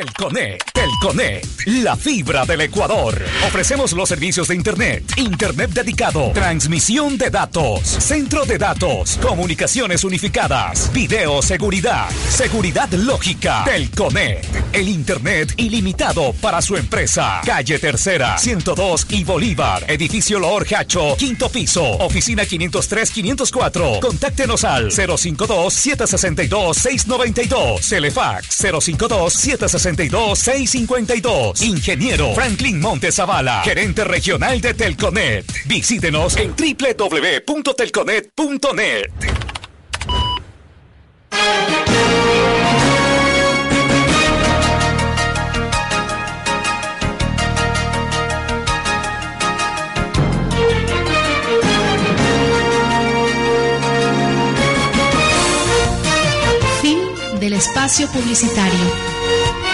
Telconet, Telconet, la fibra del Ecuador. Ofrecemos los servicios de Internet, Internet dedicado, transmisión de datos, centro de datos, comunicaciones unificadas, video seguridad, seguridad lógica. Telconet, el Internet ilimitado para su empresa. Calle Tercera, 102 y Bolívar, edificio Loor Hacho, quinto piso, oficina 503-504. Contáctenos al 052-762-692. Telefax 052-762-652. Ingeniero Franklin Montezavala, gerente regional de Telconet. Visítenos en www.telconet.net. Fin del espacio publicitario.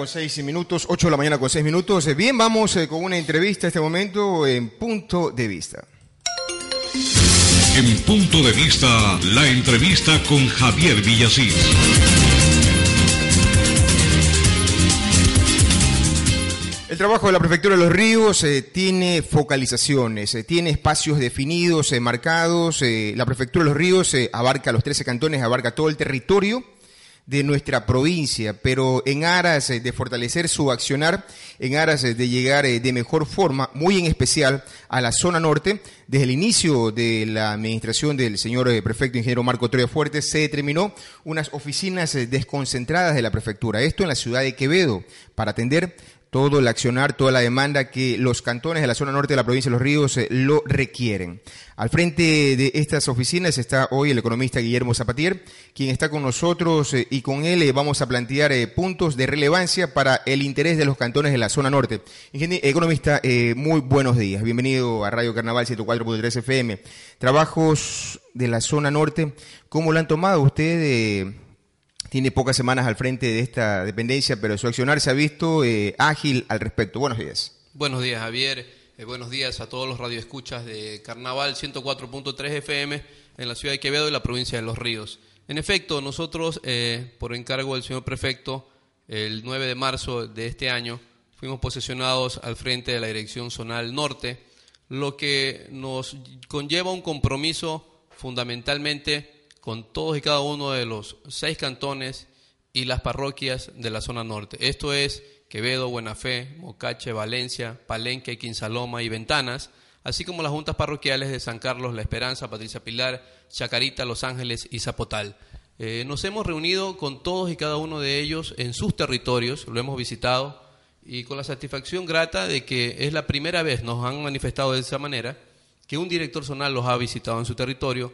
Con seis minutos, 8 de la mañana con seis minutos. Eh, Bien, vamos eh, con una entrevista este momento en punto de vista. En punto de vista, la entrevista con Javier Villasís. El trabajo de la Prefectura de los Ríos eh, tiene focalizaciones, eh, tiene espacios definidos, eh, marcados. la Prefectura de los Ríos abarca los 13 cantones, abarca todo el territorio de nuestra provincia, pero en aras eh, de fortalecer su accionar, en aras eh, de llegar eh, de mejor forma, muy en especial a la zona norte, desde el inicio de la administración del señor prefecto ingeniero Marco Troya Fuerte, se determinó unas oficinas desconcentradas de la prefectura, esto en la ciudad de Quevedo, para atender todo el accionar, toda la demanda que los cantones de la zona norte de la provincia de Los Ríos eh, lo requieren. Al frente de estas oficinas está hoy el economista Guillermo Zapatier, quien está con nosotros eh, y con él eh, vamos a plantear puntos de relevancia para el interés de los cantones de la zona norte. Ingeniero economista, muy buenos días. Bienvenido a Radio Carnaval 104.3 FM. Trabajos de la zona norte, ¿cómo lo han tomado ustedes? Tiene pocas semanas al frente de esta dependencia, pero su accionar se ha visto eh, ágil al respecto. Buenos días. Buenos días, Javier. Eh, buenos días a todos los radioescuchas de Carnaval 104.3 FM en la ciudad de Quevedo y la provincia de Los Ríos. En efecto, nosotros, eh, por encargo del señor prefecto, el 9 de marzo de este año, fuimos posesionados al frente de la Dirección Zonal Norte, lo que nos conlleva un compromiso fundamentalmente con todos y cada uno de los seis cantones y las parroquias de la zona norte. Esto es Quevedo, Buenafé, Mocache, Valencia, Palenque, Quinsaloma y Ventanas, así como las juntas parroquiales de San Carlos, La Esperanza, Patricia Pilar, Chacarita, Los Ángeles y Zapotal. Eh, nos hemos reunido con todos y cada uno de ellos en sus territorios, lo hemos visitado y con la satisfacción grata de que es la primera vez, nos han manifestado de esa manera, que un director zonal los ha visitado en su territorio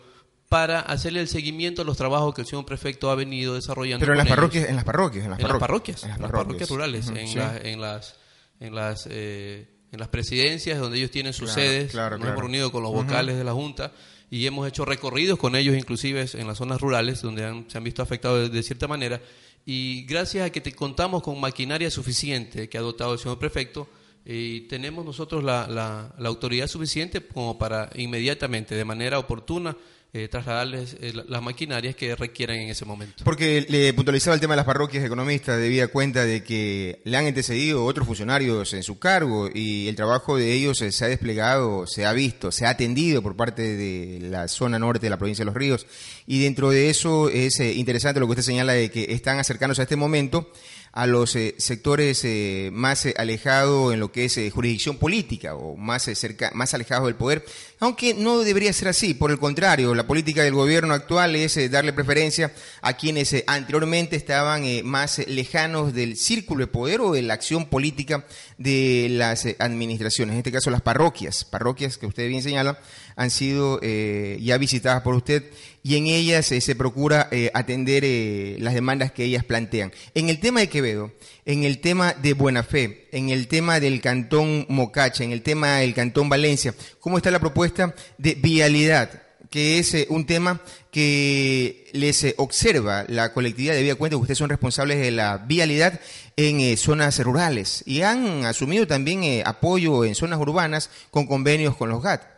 para hacerle el seguimiento a los trabajos que el señor prefecto ha venido desarrollando. Pero en las parroquias, en las parroquias, en las En las parroquias. En las parroquias. rurales, en, sí. la- en las en las eh, en las presidencias donde ellos tienen sus Claro, sedes. claro, Nos claro. hemos reunido con los vocales de la junta y hemos hecho recorridos con ellos, inclusive en las zonas rurales donde han- se han visto afectados de, de cierta manera. Y gracias a que te contamos con maquinaria suficiente que ha dotado el señor prefecto, y tenemos nosotros la, la- la autoridad suficiente como para inmediatamente, de manera oportuna, eh, trasladarles eh, la- las maquinarias que requieran en ese momento. Porque le puntualizaba el tema de las parroquias economistas, debía cuenta de que le han antecedido otros funcionarios en su cargo y el trabajo de ellos eh, se ha desplegado, se ha visto, se ha atendido por parte de la zona norte de la provincia de Los Ríos. Y dentro de eso es interesante lo que usted señala de que están acercándose a este momento a los eh, sectores eh, más eh, alejados en lo que es jurisdicción política o más, cerca, más alejados del poder, aunque no debería ser así, por el contrario, la política del gobierno actual es darle preferencia a quienes anteriormente estaban más lejanos del círculo de poder o de la acción política de las administraciones, en este caso las parroquias, parroquias que usted bien señala, han sido eh, ya visitadas por usted y en ellas eh, se procura eh, atender eh, las demandas que ellas plantean. En el tema de Quevedo, en el tema de Buena Fe, en el tema del Cantón Mocacha, en el tema del Cantón Valencia, ¿cómo está la propuesta de vialidad? que es eh, un tema que les observa la colectividad de Vía Cuenta, que ustedes son responsables de la vialidad en eh, zonas rurales y han asumido también eh, apoyo en zonas urbanas con convenios con los GAT.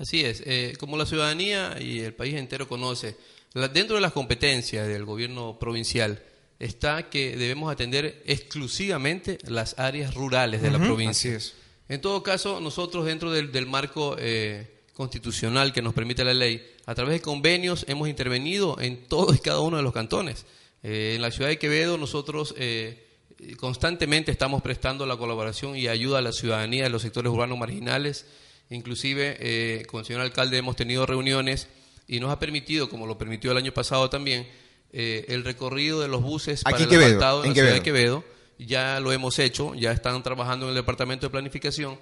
Así es, eh, como la ciudadanía y el país entero conoce, la- dentro de las competencias del gobierno provincial está que debemos atender exclusivamente las áreas rurales de la provincia. así es. En todo caso, nosotros dentro del, del marco eh, constitucional que nos permite la ley, a través de convenios hemos intervenido en todos y cada uno de los cantones. Eh, en la ciudad de Quevedo nosotros eh, constantemente estamos prestando la colaboración y ayuda a la ciudadanía de los sectores urbanos marginales. Inclusive eh, con el señor alcalde hemos tenido reuniones y nos ha permitido, como lo permitió el año pasado también, eh, el recorrido de los buses Aquí para en el Quevedo, asfaltado en la ciudad de Quevedo. Quevedo. Ya lo hemos hecho, ya están trabajando en el departamento de planificación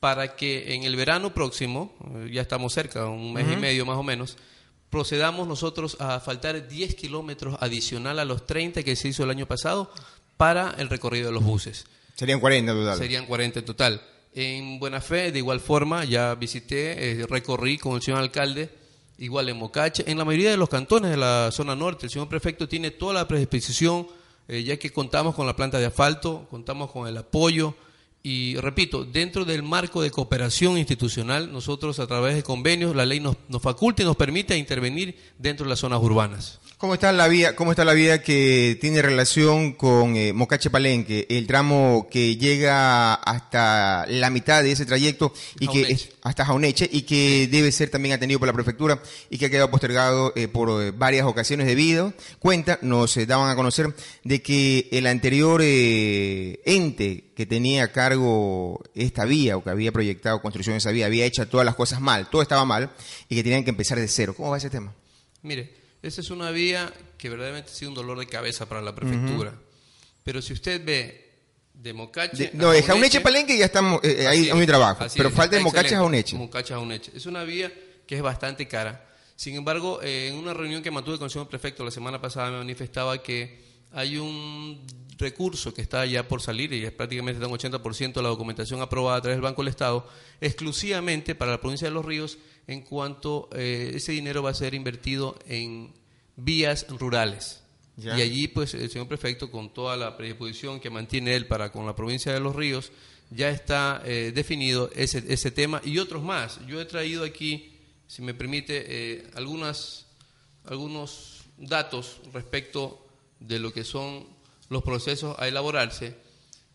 para que en el verano próximo, eh, ya estamos cerca, un mes y medio más o menos, procedamos nosotros a faltar 10 kilómetros adicional a los 30 que se hizo el año pasado para el recorrido de los buses. Serían 40 total. Serían 40 en total. En Buena Fe, de igual forma, ya visité, eh, recorrí con el señor alcalde, igual en Mocache, en la mayoría de los cantones de la zona norte. El señor prefecto tiene toda la predisposición, eh, ya que contamos con la planta de asfalto, contamos con el apoyo. Y repito, dentro del marco de cooperación institucional, nosotros a través de convenios, la ley nos, nos faculta y nos permite intervenir dentro de las zonas urbanas. ¿Cómo está la vía, cómo está la vía que tiene relación con eh, Mocache Palenque, el tramo que llega hasta la mitad de ese trayecto y que es hasta Jauneche y que debe ser también atendido por la prefectura y que ha quedado postergado eh, por eh, varias ocasiones debido cuenta nos daban a conocer de que el anterior eh, ente que tenía a cargo esta vía o que había proyectado construcción de esa vía había hecho todas las cosas mal, todo estaba mal y que tenían que empezar de cero. ¿Cómo va ese tema? Mire, esa es una vía que verdaderamente ha sido un dolor de cabeza para la prefectura. Pero si usted ve de Mocache. De- no, de Jauneche Palenque ya estamos, eh, eh, ahí hay un es, trabajo, así pero es, falta de Mocache a. Jauneche. Mocache a Jauneche. Es una vía que es bastante cara. Sin embargo, eh, en una reunión que mantuve con el señor prefecto la semana pasada me manifestaba que hay un recurso que está ya por salir y es prácticamente está un 80% de la documentación aprobada a través del Banco del Estado, exclusivamente para la provincia de Los Ríos, en cuanto eh, ese dinero va a ser invertido en vías rurales. Ya. Y allí, pues, el señor prefecto, con toda la predisposición que mantiene él para con la provincia de Los Ríos, ya está eh, definido ese, ese tema y otros más. Yo he traído aquí, si me permite, eh, algunas, algunos datos respecto de lo que son los procesos a elaborarse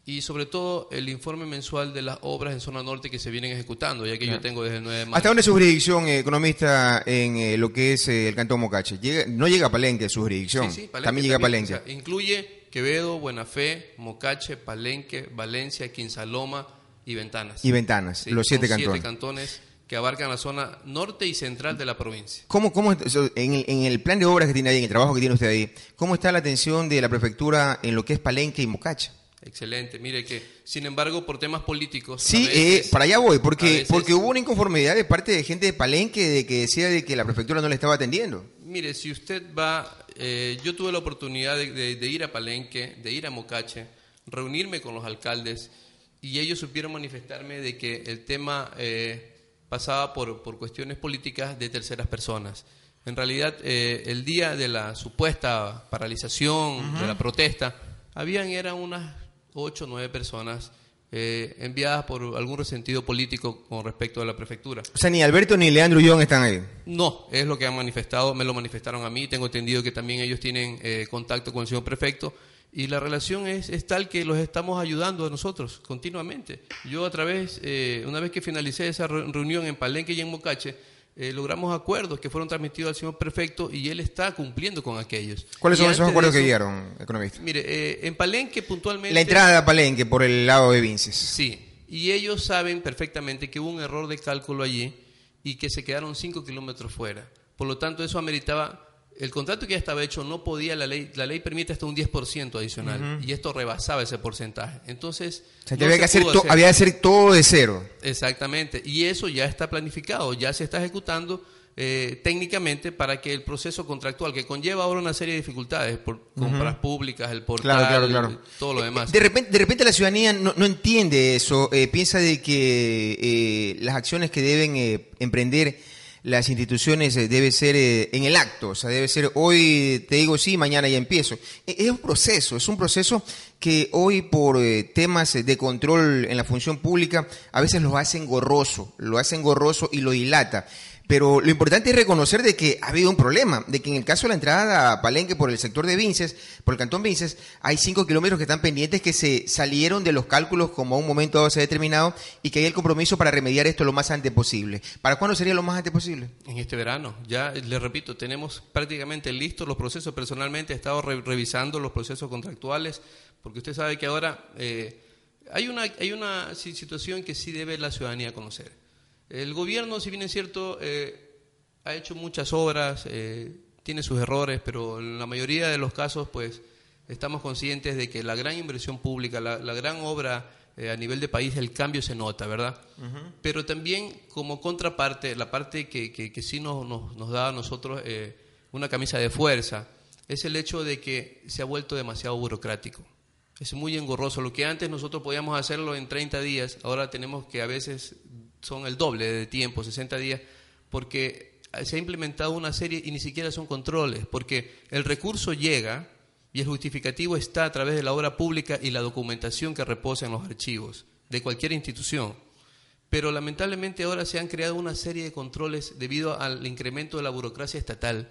y sobre todo el informe mensual de las obras en zona norte que se vienen ejecutando, ya que yo tengo desde el 9 de mayo. ¿Hasta dónde es su jurisdicción eh, economista en eh, lo que es eh, el Cantón Mocache? Llega- no llega a Palenque su jurisdicción, Sí, sí, Palenque también llega a Palenque. o sea, incluye Quevedo, Buena Fe, Mocache, Palenque, Valencia, Quinsaloma y Ventanas. y Ventanas, Sí, los siete cantones. cantones que abarcan la zona norte y central de la provincia. ¿Cómo, cómo, en, el, en el plan de obras que tiene ahí, en el trabajo que tiene usted ahí, cómo está la atención de la prefectura en lo que es Palenque y Mocache? Excelente. Mire que, sin embargo, por temas políticos. Sí, veces- eh, para allá voy, porque, porque hubo una inconformidad de parte de gente de Palenque de que decía de que la prefectura no le estaba atendiendo. Mire, si usted va, eh, yo tuve la oportunidad de, de- de ir a Palenque, de ir a Mocache, reunirme con los alcaldes y ellos supieron manifestarme de que el tema eh, pasaba por, por cuestiones políticas de terceras personas. En realidad, eh, el día de la supuesta paralización, de la protesta, habían eran unas ocho o nueve personas eh, enviadas por algún resentido político con respecto a la prefectura. O sea, ni Alberto ni Leandro Ullón están ahí. No, es lo que han manifestado, me lo manifestaron a mí, tengo entendido que también ellos tienen eh, contacto con el señor prefecto y la relación es, es tal que los estamos ayudando a nosotros continuamente. Yo a través, eh, una vez que finalicé esa re- reunión en Palenque y en Mocache, eh, logramos acuerdos que fueron transmitidos al señor prefecto y él está cumpliendo con aquellos. ¿Cuáles Y son esos acuerdos que eso- llegaron, economista? Mire, eh, en Palenque puntualmente... La entrada a Palenque por el lado de Vinces. Sí, y ellos saben perfectamente que hubo un error de cálculo allí y que se quedaron 5 kilómetros fuera. Por lo tanto, eso ameritaba, el contrato que ya estaba hecho no podía, la ley, la ley permite hasta un 10% adicional y esto rebasaba ese porcentaje. Entonces, O sea, no había, se que hacer hacer. había que hacer todo de cero. Exactamente, y eso ya está planificado, ya se está ejecutando eh, técnicamente para que el proceso contractual, que conlleva ahora una serie de dificultades por compras públicas, el portal, Claro, claro, claro. todo lo demás. De repente, de repente la ciudadanía no, no entiende eso, eh, piensa de que eh, las acciones que deben eh, emprender las instituciones eh, debe ser eh, en el acto, o sea, debe ser hoy te digo sí, mañana ya empiezo. E- Es un proceso, es un proceso que hoy por eh, temas de control en la función pública a veces lo hacen gorroso, lo hacen gorroso y lo dilata. Pero lo importante es reconocer de que ha habido un problema, de que en el caso de la entrada a Palenque por el sector de Vinces, por el cantón Vinces, hay cinco kilómetros que están pendientes que se salieron de los cálculos como a un momento dado se ha determinado y que hay el compromiso para remediar esto lo más antes posible. ¿Para cuándo sería lo más antes posible? En este verano, ya le repito, tenemos prácticamente listos los procesos. Personalmente he estado re- revisando los procesos contractuales, porque usted sabe que ahora eh, hay una, hay una si- situación que sí debe la ciudadanía conocer. El gobierno, si bien es cierto, eh, ha hecho muchas obras, eh, tiene sus errores, pero en la mayoría de los casos, pues, estamos conscientes de que la gran inversión pública, la, la gran obra eh, a nivel de país, el cambio se nota, ¿verdad? Pero también como contraparte, la parte que, que, que sí nos, nos, nos da a nosotros eh, una camisa de fuerza, es el hecho de que se ha vuelto demasiado burocrático. Es muy engorroso. Lo que antes nosotros podíamos hacerlo en 30 días, ahora tenemos que a veces son el doble de tiempo, 60 días, porque se ha implementado una serie y ni siquiera son controles, porque el recurso llega y el justificativo está a través de la obra pública y la documentación que reposa en los archivos de cualquier institución. Pero lamentablemente ahora se han creado una serie de controles debido al incremento de la burocracia estatal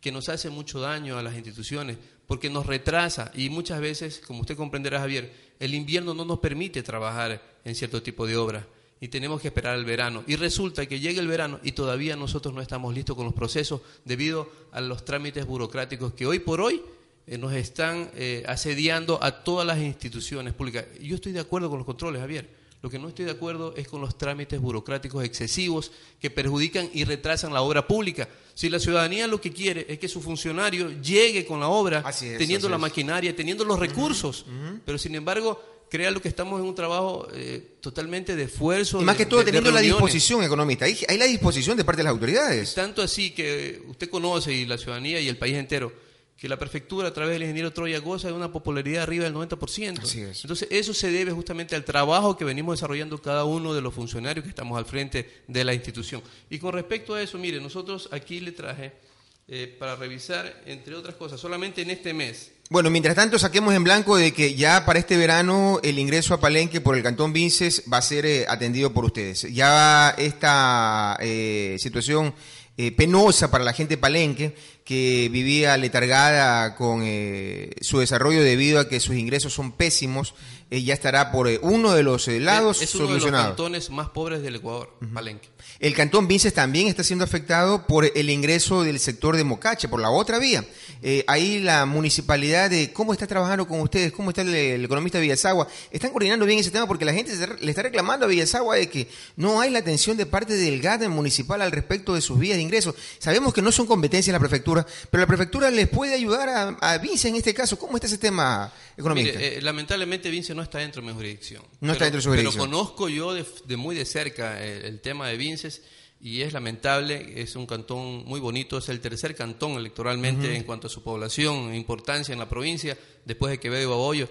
que nos hace mucho daño a las instituciones porque nos retrasa y muchas veces, como usted comprenderá Javier, el invierno no nos permite trabajar en cierto tipo de obras y tenemos que esperar el verano. Y resulta que llega el verano y todavía nosotros no estamos listos con los procesos debido a los trámites burocráticos que hoy por hoy eh, nos están eh, asediando a todas las instituciones públicas. Yo estoy de acuerdo con los controles, Javier. Lo que no estoy de acuerdo es con los trámites burocráticos excesivos que perjudican y retrasan la obra pública. Si la ciudadanía lo que quiere es que su funcionario llegue con la obra, es, teniendo la maquinaria, teniendo los recursos, pero sin embargo, crea lo que estamos en un trabajo eh, totalmente de esfuerzo. Y más de- que todo de- de teniendo la disposición economista. Hay, hay la disposición de parte de las autoridades. Tanto así que usted conoce y la ciudadanía y el país entero que la prefectura a través del ingeniero Troya goza de una popularidad arriba del 90%. Así es. Entonces eso se debe justamente al trabajo que venimos desarrollando cada uno de los funcionarios que estamos al frente de la institución. Y con respecto a eso, mire, nosotros aquí le traje eh, para revisar, entre otras cosas, solamente en este mes, Bueno, mientras tanto saquemos en blanco de que ya para este verano el ingreso a Palenque por el Cantón Vinces va a ser eh, atendido por ustedes. Ya esta eh, situación penosa para la gente Palenque que vivía letargada con su desarrollo debido a que sus ingresos son pésimos, eh, ya estará por eh, uno de los eh, lados es uno de los cantones más pobres del Ecuador, Palenque. El Cantón Vinces también está siendo afectado por el ingreso del sector de Mocache, por la otra vía. Ahí la municipalidad, de ¿cómo está trabajando con ustedes? ¿Cómo está el, el economista Villasagua? ¿Están coordinando bien ese tema? Porque la gente se- le está reclamando a Villasagua de que no hay la atención de parte del GAD municipal al respecto de sus vías de ingreso. Sabemos que no son competencias de la prefectura, pero la prefectura les puede ayudar a, a Vinces en este caso. ¿Cómo está ese tema economista? Mire, lamentablemente Vince no está dentro de mi jurisdicción. No está dentro de su jurisdicción. Pero conozco yo de, de muy de cerca el, el tema de Vinces y es lamentable, es un cantón muy bonito, es el tercer cantón electoralmente en cuanto a su población, importancia en la provincia, después de Quevedo y Babollo,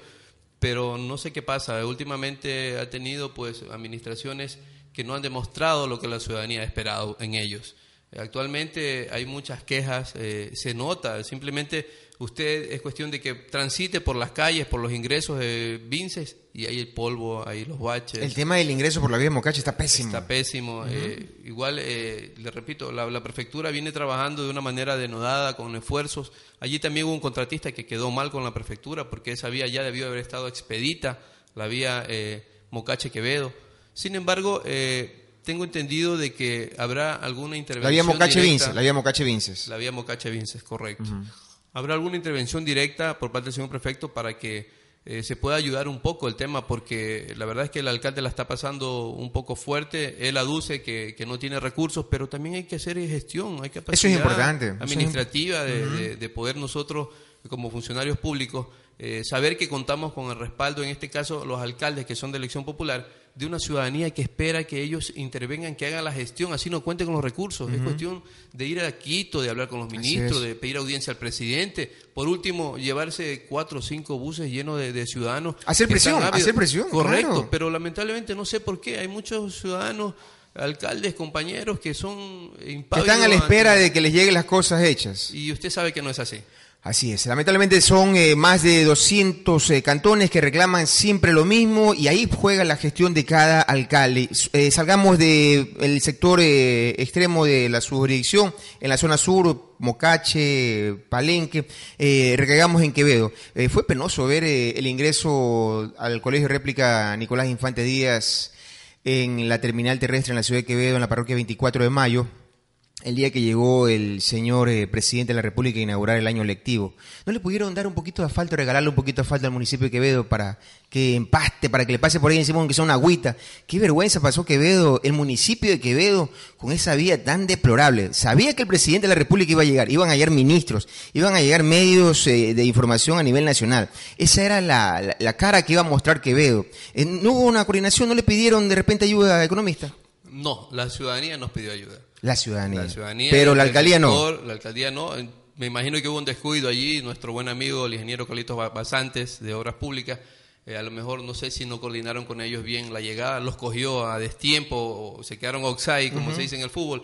pero no sé qué pasa, últimamente ha tenido pues administraciones que no han demostrado lo que la ciudadanía ha esperado en ellos. Actualmente hay muchas quejas, eh, se nota, simplemente usted es cuestión de que transite por las calles, por los ingresos de Vinces y hay el polvo, hay los baches. El tema del ingreso por la vía de Mocache está pésimo. Está pésimo. eh, igual, eh, le repito, la, la prefectura viene trabajando de una manera denodada, con esfuerzos. Allí también hubo un contratista que quedó mal con la prefectura porque esa vía ya debió haber estado expedita, la vía eh, Mocache-Quevedo. Sin embargo, eh, tengo entendido de que habrá alguna intervención la vía Mocache directa- Vinces, la vía Mocache Vinces. la vía Mocache Vinces, correcto. ¿Habrá alguna intervención directa por parte del señor prefecto para que eh, se pueda ayudar un poco el tema? Porque la verdad es que el alcalde la está pasando un poco fuerte. Él aduce que, que no tiene recursos, pero también hay que hacer gestión, hay importante, eso es administrativa de, de- de poder nosotros, como funcionarios públicos, eh, saber que contamos con el respaldo, en este caso los alcaldes que son de elección popular, de una ciudadanía que espera que ellos intervengan, que hagan la gestión, así no cuenten con los recursos. Es cuestión de ir a Quito, de hablar con los ministros, de pedir audiencia al presidente. Por último, llevarse cuatro o cinco buses llenos de, de ciudadanos. Hacer que presión, hacer presión, Correcto, claro. pero lamentablemente no sé por qué. Hay muchos ciudadanos alcaldes, compañeros que son Que impávidos están a la espera de que les lleguen las cosas hechas. Y usted sabe que no es así. Así es, lamentablemente son eh, más de 200 eh, cantones que reclaman siempre lo mismo y ahí juega la gestión de cada alcalde. Eh, salgamos del sector eh, extremo de la jurisdicción, en la zona sur, Mocache, Palenque, eh, recaigamos en Quevedo. Fue penoso ver el ingreso al Colegio Réplica Nicolás Infante Díaz en la terminal terrestre en la ciudad de Quevedo, en la parroquia 24 de mayo el día que llegó el señor eh, presidente de la República a inaugurar el año lectivo. ¿No le pudieron dar un poquito de asfalto, regalarle un poquito de asfalto al municipio de Quevedo para que empaste, para que le pase por ahí encima aunque sea una agüita? Qué vergüenza pasó Quevedo, el municipio de Quevedo, con esa vía tan deplorable. Sabía que el presidente de la República iba a llegar, iban a llegar ministros, iban a llegar medios eh, de información a nivel nacional. Esa era la, la- cara que iba a mostrar Quevedo. Eh, no hubo una coordinación, no le pidieron de repente ayuda a economista. No, la ciudadanía nos pidió ayuda. La ciudadanía. La ciudadanía. Pero la alcaldía no. La alcaldía no. Me imagino que hubo un descuido allí. Nuestro buen amigo, el ingeniero Carlitos Ba- Basantes, de Obras Públicas, eh, a lo mejor no sé si no coordinaron con ellos bien la llegada, los cogió a destiempo, o se quedaron offside, como se dice en el fútbol.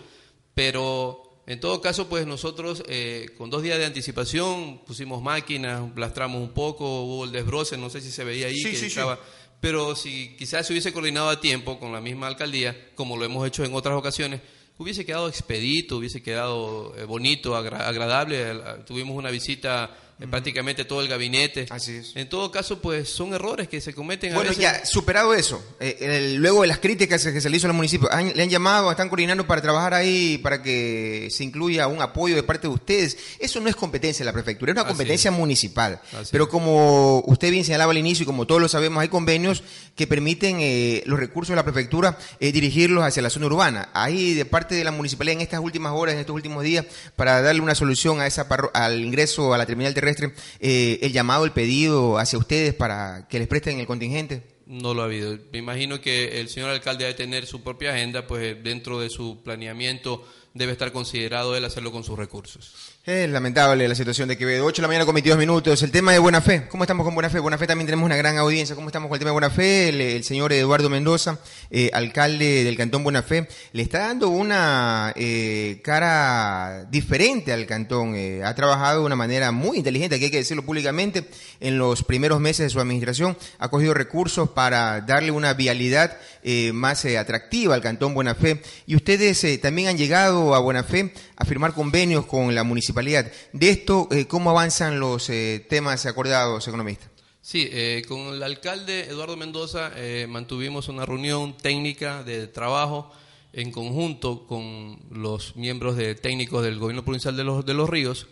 Pero en todo caso, pues nosotros eh, con dos días de anticipación pusimos máquinas, lastramos un poco, hubo el desbroce, no sé si se veía ahí Sí, que sí, sí. estaba. Pero si quizás se hubiese coordinado a tiempo con la misma alcaldía, como lo hemos hecho en otras ocasiones, hubiese quedado expedito, hubiese quedado eh, bonito, agra- agradable. Tuvimos una visita prácticamente todo el gabinete. Así es. En todo caso, pues son errores que se cometen a Bueno, veces. ya, superado eso, eh, el- luego de las críticas que se le hizo al municipio, ¿han- ¿le han llamado, están coordinando para trabajar ahí, para que se incluya un apoyo de parte de ustedes? Eso no es competencia de la prefectura, es una competencia municipal. Así Pero como usted bien señalaba al inicio y como todos lo sabemos, hay convenios que permiten eh, los recursos de la prefectura eh, dirigirlos hacia la zona urbana. Ahí, de parte de la municipalidad, en estas últimas horas, en estos últimos días, para darle una solución a esa al ingreso a la terminal terrestre, eh, el llamado, el pedido hacia ustedes para que les presten el contingente. No lo ha habido. Me imagino que el señor alcalde debe tener su propia agenda, pues dentro de su planeamiento debe estar considerado él hacerlo con sus recursos. Es lamentable la situación de Quevedo. 8 de la mañana con 22 minutos. El tema de Buena Fe. ¿Cómo estamos con Buena Fe? Buena Fe también tenemos una gran audiencia. ¿Cómo estamos con el tema de Buena Fe? El, señor Eduardo Mendoza, eh, alcalde del Cantón Buena Fe, le está dando una eh, cara diferente al cantón. Eh, ha trabajado de una manera muy inteligente, que hay que decirlo públicamente, en los primeros meses de su administración. Ha cogido recursos darle una vialidad eh, más eh, atractiva al Cantón Buena Fe. Y ustedes eh, también han llegado a Buena Fe a firmar convenios con la municipalidad. De esto, eh, ¿cómo avanzan los eh, temas acordados, economista? Sí, eh, con el alcalde Eduardo Mendoza mantuvimos una reunión técnica de trabajo en conjunto con los miembros de técnicos del gobierno provincial de los, de los ríos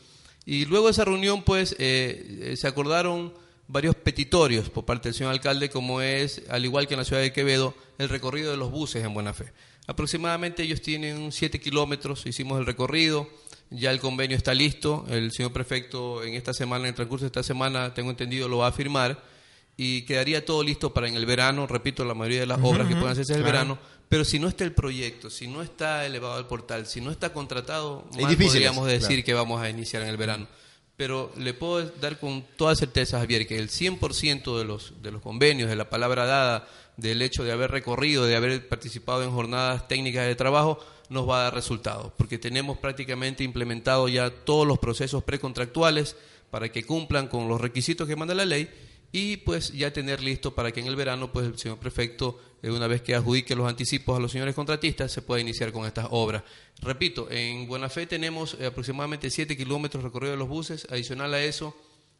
y luego de esa reunión pues se acordaron varios petitorios por parte del señor alcalde como es, al igual que en la ciudad de Quevedo, el recorrido de los buses en Buena Fe. Aproximadamente ellos tienen 7 kilómetros, hicimos el recorrido, ya el convenio está listo, el señor prefecto en esta semana, en el transcurso de esta semana, tengo entendido, lo va a firmar y quedaría todo listo para en el verano, repito, la mayoría de las obras que puedan hacerse en el verano, pero si no está el proyecto, si no está elevado al portal, si no está contratado, Es difícil podríamos decir claro. que vamos a iniciar en el verano. Pero le puedo dar con toda certeza, Javier, que el 100% de los, de los convenios, de la palabra dada, del hecho de haber recorrido, de haber participado en jornadas técnicas de trabajo, nos va a dar resultados, porque tenemos prácticamente implementado ya todos los procesos precontractuales para que cumplan con los requisitos que manda la ley y pues ya tener listo para que en el verano pues el señor prefecto una vez que adjudique los anticipos a los señores contratistas se pueda iniciar con estas obras. Repito, en Buena Fe tenemos eh, aproximadamente 7 kilómetros recorrido de los buses, adicional a eso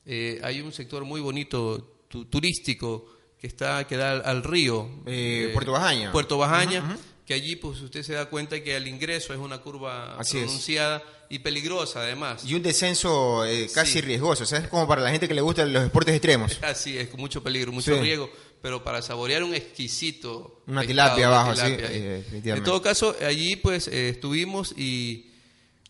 eh, hay un sector muy bonito tu- turístico que está que da al, al río Eh, Puerto Bajaña. Puerto Bajaña que allí pues usted se da cuenta que al ingreso es una curva Así es. pronunciada y peligrosa además. Y un descenso eh, casi Sí. riesgoso, o sea, es como para la gente que le gustan los deportes extremos. Así es, con mucho peligro, mucho Sí. riesgo, pero para saborear un exquisito Una pescado, tilapia abajo, sí, eh. En todo caso, allí pues eh, estuvimos y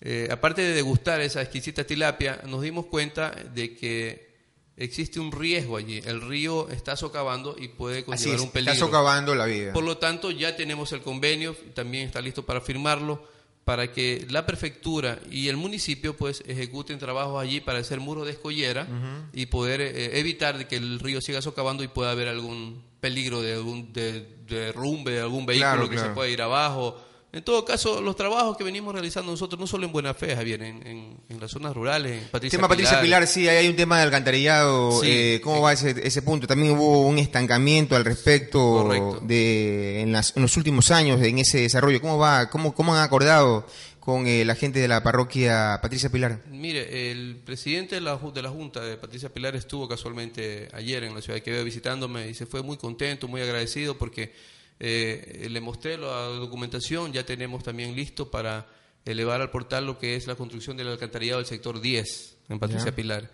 eh, aparte de degustar esa exquisita tilapia, nos dimos cuenta de que existe un riesgo allí. El río está socavando y puede conllevar es, un está peligro. socavando la vida. Por lo tanto, ya tenemos el convenio, también está listo para firmarlo, para que la prefectura y el municipio pues ejecuten trabajos allí para hacer muros de escollera y poder eh, evitar de que el río siga socavando y pueda haber algún peligro de algún de, derrumbe de algún vehículo Claro, que claro. se pueda ir abajo en todo caso, los trabajos que venimos realizando nosotros, no solo en Buena Fe, Javier, en, en, las zonas rurales, en Patricia tema Patricia Pilar, sí, hay un tema de alcantarillado. Eh, ¿Cómo va ese, ese punto? También hubo un estancamiento al respecto de en, las, en, los últimos años en ese desarrollo. ¿Cómo va? ¿Cómo, cómo han acordado con eh, la gente de la parroquia Patricia Pilar? Mire, el presidente de la, de la Junta de Patricia Pilar estuvo casualmente ayer en la ciudad de Quevedo visitándome y se fue muy contento, muy agradecido porque eh, le mostré la documentación, ya tenemos también listo para elevar al portal lo que es la construcción del alcantarillado del sector 10 en Patricia Pilar.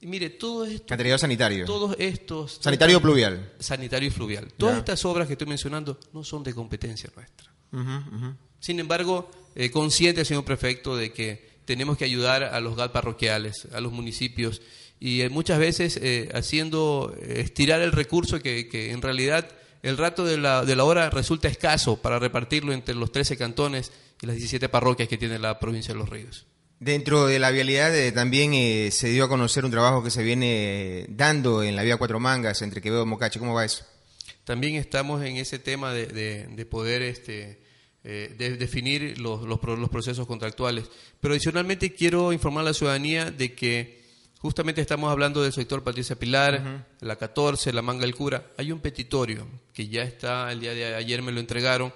Y mire, todo esto... Alcantarillado sanitario. Todos estos... Sanitario pluvial. Sanitario y fluvial. Todas estas obras que estoy mencionando no son de competencia nuestra. Sin embargo, eh, consciente, señor prefecto, de que tenemos que ayudar a los GAT parroquiales, a los municipios, y eh, muchas veces eh, haciendo estirar el recurso que, que en realidad el rato de la, de la hora resulta escaso para repartirlo entre los 13 cantones y las 17 parroquias que tiene la provincia de Los Ríos. Dentro de la vialidad eh, también eh, se dio a conocer un trabajo que se viene dando en la vía Cuatro Mangas entre Quevedo y Mocache. ¿Cómo va eso? También estamos en ese tema de, de, poder este, eh, de definir los, los, los procesos contractuales. Pero adicionalmente quiero informar a la ciudadanía de que Justamente estamos hablando del sector Patricia Pilar, la 14, la Manga del Cura. Hay un petitorio que ya está, el día de ayer me lo entregaron,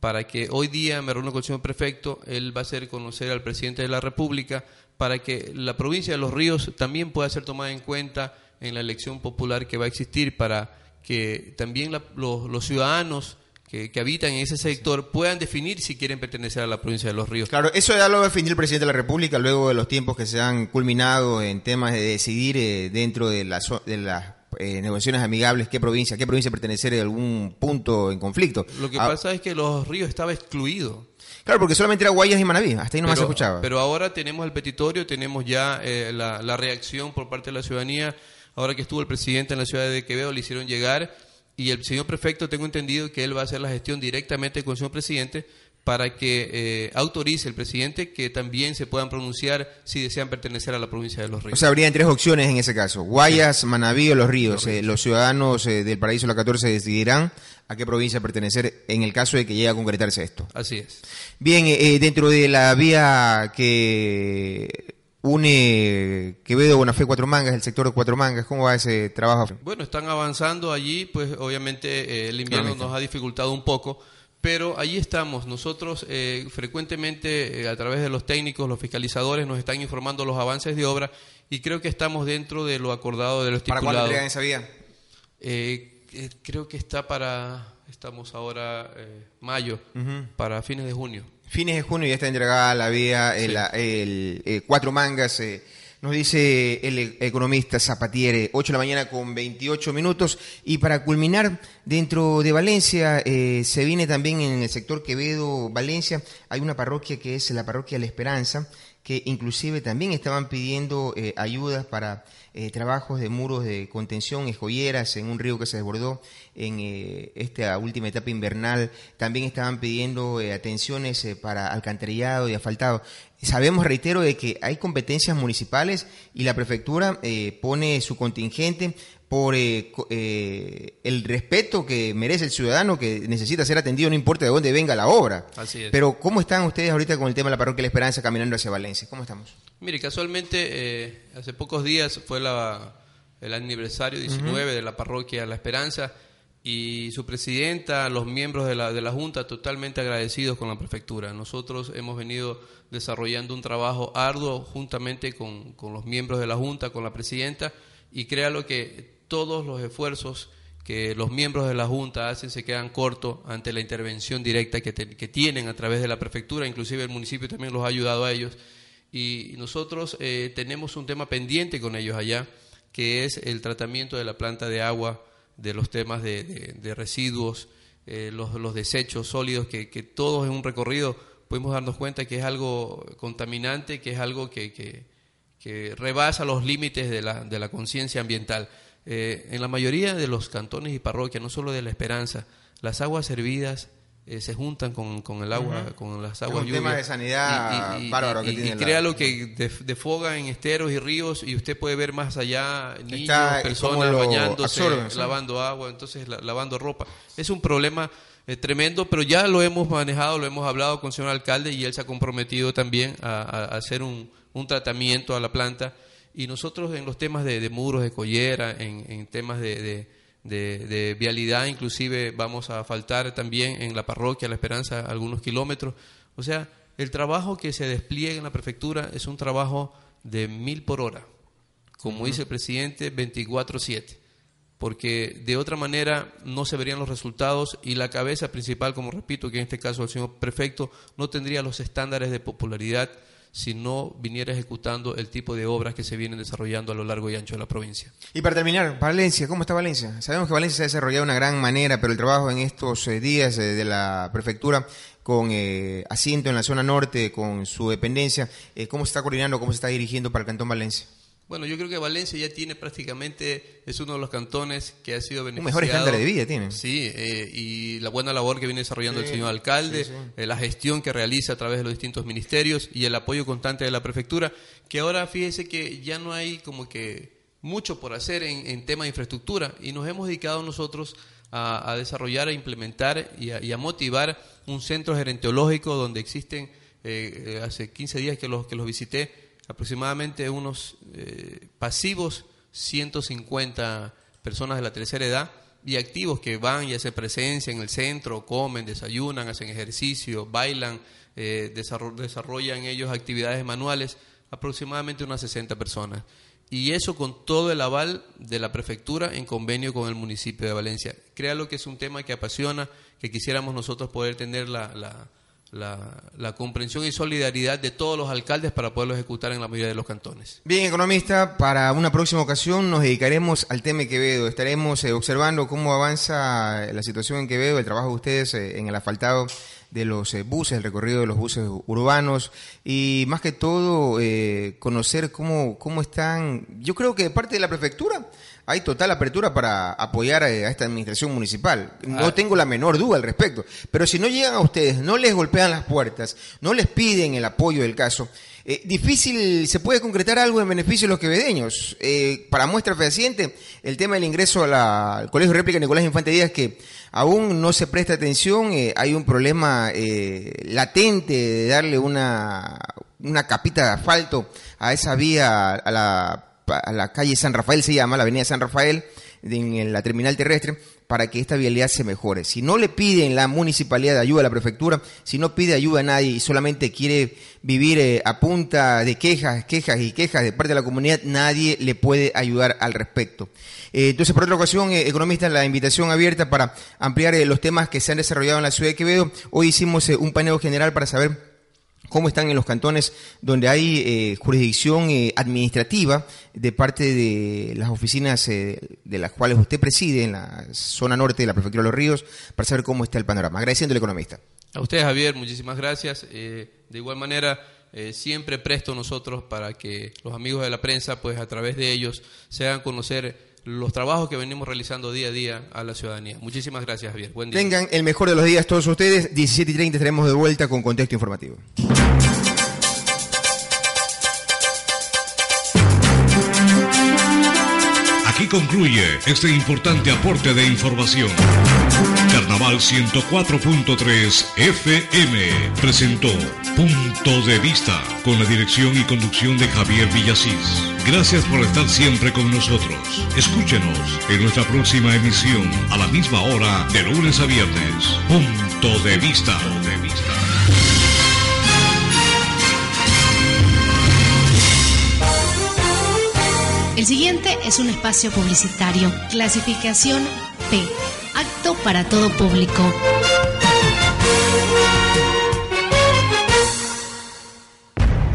para que hoy día me reúno con el señor prefecto, él va a hacer conocer al presidente de la República para que la provincia de Los Ríos también pueda ser tomada en cuenta en la elección popular que va a existir para que también los ciudadanos que, habitan en ese sector puedan definir si quieren pertenecer a la provincia de Los Ríos. Claro, eso ya lo va a definir el presidente de la República luego de los tiempos que se han culminado en temas de decidir eh, dentro de, de las eh, negociaciones amigables qué provincia, qué provincia pertenecer en algún punto en conflicto. Lo que ah, pasa es que Los Ríos estaba excluido. Claro, porque solamente era Guayas y Manaví, hasta ahí no más se escuchaba. Pero ahora tenemos el petitorio, tenemos ya eh, la, la reacción por parte de la ciudadanía. Ahora que estuvo el presidente en la ciudad de Quevedo, le hicieron llegar y el señor prefecto tengo entendido que él va a hacer la gestión directamente con el señor presidente para que eh, autorice el presidente que también se puedan pronunciar si desean pertenecer a la provincia de Los Ríos. O sea, habrían tres opciones en ese caso, Guayas, Manaví o Los Ríos. Eh, los ciudadanos eh, del Paraíso la 14 decidirán a qué provincia pertenecer en el caso de que llegue a concretarse esto. Así es. Bien, dentro de la vía que une Quevedo, Bonafé, Cuatro Mangas, el sector de Cuatro Mangas. ¿Cómo va ese trabajo? Bueno, están avanzando allí, pues obviamente eh, el invierno nos ha dificultado un poco, pero allí estamos. Nosotros eh, frecuentemente eh, a través de los técnicos, los fiscalizadores, nos están informando los avances de obra y creo que estamos dentro de lo acordado de lo estipulado. ¿Para cuándo esa vía? creo que está para, estamos ahora mayo, para fines de junio fines de junio ya está entregada la vía, el, eh, cuatro mangas. Eh, nos dice el economista Zapatiere, 8 de la mañana con 28 minutos. Y para culminar, dentro de Valencia, eh, se viene también en el sector Quevedo, Valencia, hay una parroquia que es la parroquia La Esperanza, que inclusive también estaban pidiendo ayudas para eh, trabajos de muros de contención, escolleras en un río que se desbordó en eh, esta última etapa invernal. También estaban pidiendo eh, atenciones para alcantarillado y asfaltado. Sabemos, reitero, de que hay competencias municipales y la prefectura pone su contingente por eh, el respeto que merece el ciudadano que necesita ser atendido, no importa de dónde venga la obra. Así es. Pero, ¿cómo están ustedes ahorita con el tema de la parroquia La Esperanza caminando hacia Valencia? ¿Cómo estamos? Mire, casualmente, eh, hace pocos días fue la, el aniversario 19 de la parroquia La Esperanza y su presidenta, los miembros de la, de la Junta, totalmente agradecidos con la prefectura. Nosotros hemos venido desarrollando un trabajo arduo juntamente con, con los miembros de la Junta, con la presidenta, y créalo que todos los esfuerzos que los miembros de la Junta hacen se quedan cortos ante la intervención directa que, tienen a través de la prefectura, inclusive el municipio también los ha ayudado a ellos. Y nosotros eh, tenemos un tema pendiente con ellos allá, que es el tratamiento de la planta de agua, de los temas de, residuos, eh, los, desechos sólidos, que, todos en un recorrido podemos darnos cuenta que es algo contaminante, que es algo que, que rebasa los límites de la, de la conciencia ambiental. Eh, en la mayoría de los cantones y parroquias, no solo de la Esperanza, las aguas servidas eh, se juntan con, con, el agua, con las aguas lluvias. un tema de sanidad y, bárbaro que tiene. Y crea lo que defoga en esteros y ríos y usted puede ver más allá niños, personas bañándose, lavando agua, entonces lavando ropa. Es un problema eh, tremendo, pero ya lo hemos manejado, lo hemos hablado con el señor alcalde y él se ha comprometido también a, hacer un, tratamiento a la planta. Y nosotros en los temas de, muros, de collera, en, temas de, de, vialidad, inclusive vamos a faltar también en la parroquia La Esperanza algunos kilómetros. O sea, el trabajo que se despliega en la prefectura es un trabajo de mil por hora, como dice el presidente, 24-7 porque de otra manera no se verían los resultados y la cabeza principal, como repito, que en este caso el señor prefecto, no tendría los estándares de popularidad si no viniera ejecutando el tipo de obras que se vienen desarrollando a lo largo y ancho de la provincia. Y para terminar, Valencia, ¿cómo está Valencia? Sabemos que Valencia se ha desarrollado de una gran manera, pero el trabajo en estos eh, días eh, de la prefectura con eh, asiento en la zona norte, con su dependencia, ¿cómo se está coordinando, cómo se está dirigiendo para el Cantón Valencia? Bueno, yo creo que Valencia ya tiene prácticamente, es uno de los cantones que ha sido beneficiado. Un mejor estándar de vida tiene. Sí, eh, y la buena labor que viene desarrollando el señor alcalde, eh, la gestión que realiza a través de los distintos ministerios y el apoyo constante de la prefectura, que ahora fíjese que ya no hay como que mucho por hacer en, en tema de infraestructura y nos hemos dedicado nosotros a, desarrollar, a implementar y a, motivar un centro gerontológico donde existen, eh, hace 15 días que los, que los visité, aproximadamente unos eh, pasivos 150 personas de la tercera edad y activos que van y hacen presencia en el centro, comen, desayunan, hacen ejercicio, bailan, eh, desarrollan ellos actividades manuales, aproximadamente unas 60 personas. Y eso con todo el aval de la prefectura en convenio con el municipio de Valencia. Créalo que es un tema que apasiona, que quisiéramos nosotros poder tener la la, comprensión y solidaridad de todos los alcaldes para poderlo ejecutar en la mayoría de los cantones. Bien, economista, para una próxima ocasión nos dedicaremos al tema de Quevedo. Estaremos eh, observando cómo avanza la situación en Quevedo, el trabajo de ustedes eh, en el asfaltado de los eh, buses, el recorrido de los buses urbanos y más que todo conocer cómo, cómo están, yo creo que parte de la prefectura hay total apertura para apoyar a esta administración municipal. No ah. tengo la menor duda al respecto. Pero si no llegan a ustedes, no les golpean las puertas, no les piden el apoyo del caso, eh, difícil se puede concretar algo en beneficio de los quevedeños. Eh, para muestra fehaciente, el tema del ingreso al Colegio Réplica Nicolás Infante Díaz, que aún no se presta atención, eh, hay un problema latente de darle una, una capita de asfalto a esa vía, a la a la calle San Rafael, se llama, la avenida San Rafael, en la terminal terrestre, para que esta vialidad se mejore. Si no le piden la municipalidad de ayuda a la prefectura, si no pide ayuda a nadie y solamente quiere vivir eh, a punta de quejas, quejas y quejas de parte de la comunidad, nadie le puede ayudar al respecto. Eh, entonces, por otra ocasión, eh, economista, la invitación abierta para ampliar los temas que se han desarrollado en la ciudad de Quevedo. Hoy hicimos un paneo general para saber cómo están en los cantones donde hay eh, jurisdicción eh, administrativa de parte de las oficinas eh, de las cuales usted preside en la zona norte de la Prefectura de los Ríos, para saber cómo está el panorama. Agradeciendo al economista. A usted, Javier, muchísimas gracias. de igual manera, siempre presto nosotros para que los amigos de la prensa, pues a través de ellos, se hagan conocer los trabajos que venimos realizando día a día a la ciudadanía. Muchísimas gracias, Javier. Buen día. Tengan el mejor de los días todos ustedes. 17 y 30 estaremos de vuelta con contexto informativo. Aquí concluye este importante aporte de información. Carnaval 104.3 FM presentó Punto de Vista con la dirección y conducción de Javier Villasís. Gracias por estar siempre con nosotros. Escúchenos en nuestra próxima emisión a la misma hora de lunes a viernes. Punto de Vista. de vista. El siguiente es un espacio publicitario. Clasificación P. Acto para todo público.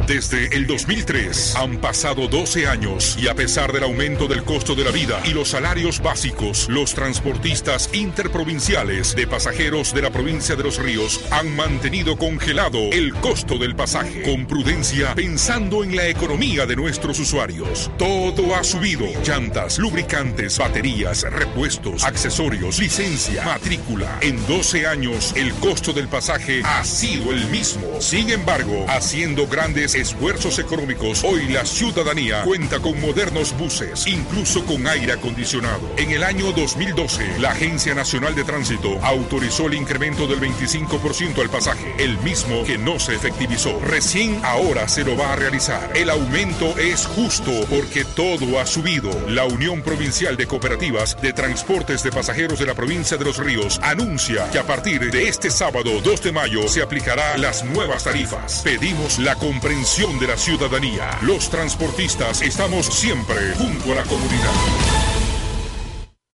Desde el 2003 han pasado 12 años y a pesar del aumento del costo de la vida y los salarios básicos, los transportistas interprovinciales de pasajeros de la provincia de Los Ríos han mantenido congelado el costo del pasaje con prudencia pensando en la economía de nuestros usuarios. Todo ha subido. Llantas, lubricantes, baterías, repuestos, accesorios, licencia, matrícula. En 12 años el costo del pasaje ha sido el mismo. Sin embargo, haciendo grandes esfuerzos económicos, hoy la ciudadanía cuenta con modernos buses, incluso con aire acondicionado. En el año 2012, la Agencia Nacional de Tránsito autorizó el incremento del 25% al pasaje, el mismo que no se efectivizó. Recién ahora se lo va a realizar. El aumento es justo porque todo ha subido. La Unión Provincial de Cooperativas de Transportes de Pasajeros de la provincia de Los Ríos anuncia que a partir de este sábado 2 de mayo se aplicará las nuevas tarifas. Pedimos la comprensión de la ciudadanía. Los transportistas estamos siempre junto a la comunidad.